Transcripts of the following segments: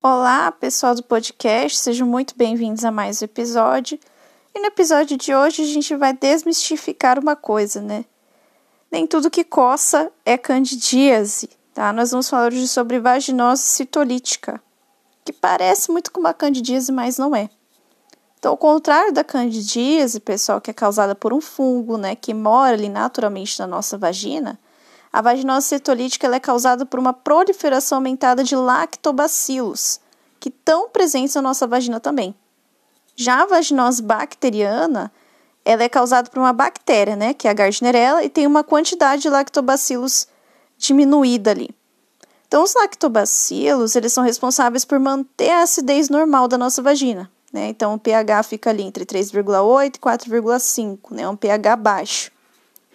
Olá, pessoal do podcast, sejam muito bem-vindos a mais um episódio. E no episódio de hoje a gente vai desmistificar uma coisa, né? Nem tudo que coça é candidíase, tá? Nós vamos falar hoje sobre vaginose citolítica, que parece muito com uma candidíase, mas não é. Então, ao contrário da candidíase, pessoal, que é causada por um fungo, né, que mora ali naturalmente na nossa vagina, a vaginose citolítica é causada por uma proliferação aumentada de lactobacilos, que estão presentes na nossa vagina também. Já a vaginose bacteriana, ela é causada por uma bactéria, né, que é a Gardnerella, e tem uma quantidade de lactobacilos diminuída ali. Então, os lactobacilos, eles são responsáveis por manter a acidez normal da nossa vagina. Né? Então, o pH fica ali entre 3,8 e 4,5, né? um pH baixo.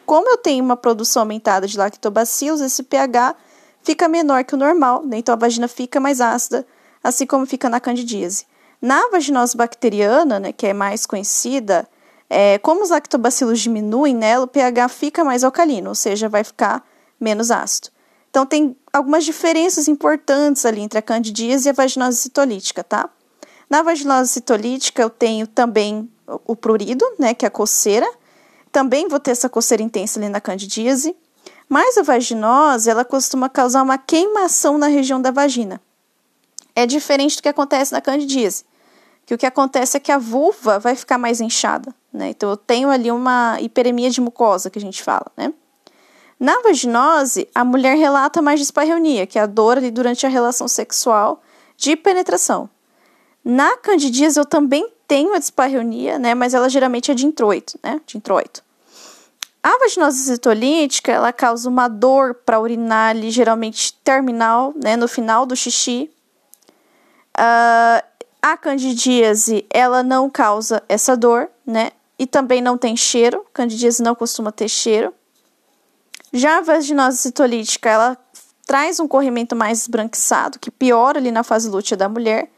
Como eu tenho uma produção aumentada de lactobacilos, esse pH fica menor que o normal, né? então a vagina fica mais ácida, assim como fica na candidíase. Na vaginose bacteriana, né, que é mais conhecida, é, como os lactobacilos diminuem nela, o pH fica mais alcalino, ou seja, vai ficar menos ácido. Então, tem algumas diferenças importantes ali entre a candidíase e a vaginose citolítica, tá? Na vaginose citolítica, eu tenho também o prurido, né, que é a coceira. Também vou ter essa coceira intensa ali na candidíase. Mas a vaginose, ela costuma causar uma queimação na região da vagina. É diferente do que acontece na candidíase. Que o que acontece é que a vulva vai ficar mais inchada, né? Então eu tenho ali uma hiperemia de mucosa que a gente fala, né? Na vaginose, a mulher relata mais dispareunia, que é a dor ali durante a relação sexual de penetração. Na candidíase eu também tenho a dispareunia, né, mas ela geralmente é de introito, né, de introito. A vaginose citolítica, ela causa uma dor para urinar ali, geralmente terminal, né, no final do xixi. Uh, a candidíase, ela não causa essa dor, né, e também não tem cheiro. Candidíase não costuma ter cheiro. Já a vaginose citolítica, ela traz um corrimento mais esbranquiçado, que piora ali na fase lútea da mulher.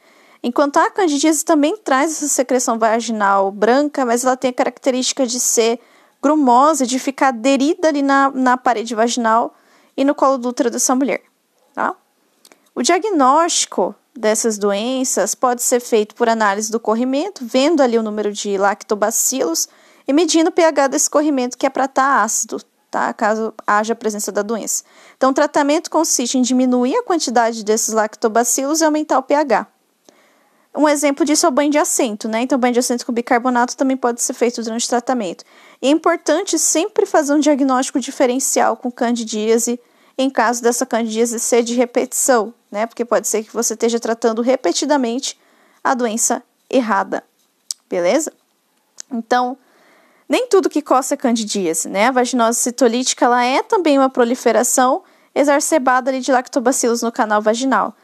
Enquanto a candidíase também traz essa secreção vaginal branca, mas ela tem a característica de ser grumosa, de ficar aderida ali na, na parede vaginal e no colo do útero dessa mulher. Tá? O diagnóstico dessas doenças pode ser feito por análise do corrimento, vendo ali o número de lactobacilos e medindo o pH desse corrimento, que é para estar tá ácido, tá? caso haja presença da doença. Então, o tratamento consiste em diminuir a quantidade desses lactobacilos e aumentar o pH. Um exemplo disso é o banho de assento, né? Então, banho de assento com bicarbonato também pode ser feito durante o tratamento. E é importante sempre fazer um diagnóstico diferencial com candidíase, em caso dessa candidíase ser de repetição, né? Porque pode ser que você esteja tratando repetidamente a doença errada, beleza? Então, nem tudo que coça é candidíase, né? A vaginose citolítica, ela é também uma proliferação exacerbada de lactobacilos no canal vaginal.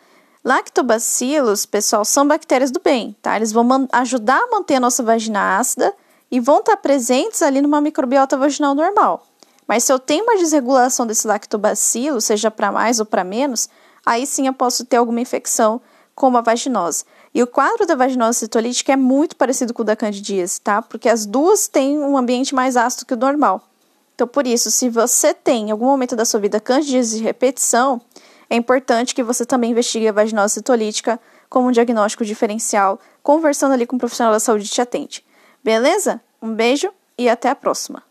Lactobacilos, pessoal, são bactérias do bem, tá? Eles vão ajudar a manter a nossa vagina ácida e vão estar presentes ali numa microbiota vaginal normal. Mas se eu tenho uma desregulação desse lactobacilo, seja para mais ou para menos, aí sim eu posso ter alguma infecção como a vaginose. E o quadro da vaginose citolítica é muito parecido com o da candidíase, tá? Porque as duas têm um ambiente mais ácido que o normal. Então, por isso, se você tem em algum momento da sua vida candidíase de repetição, é importante que você também investigue a vaginose citolítica como um diagnóstico diferencial, conversando ali com um profissional da saúde que te atende. Beleza? Um beijo e até a próxima!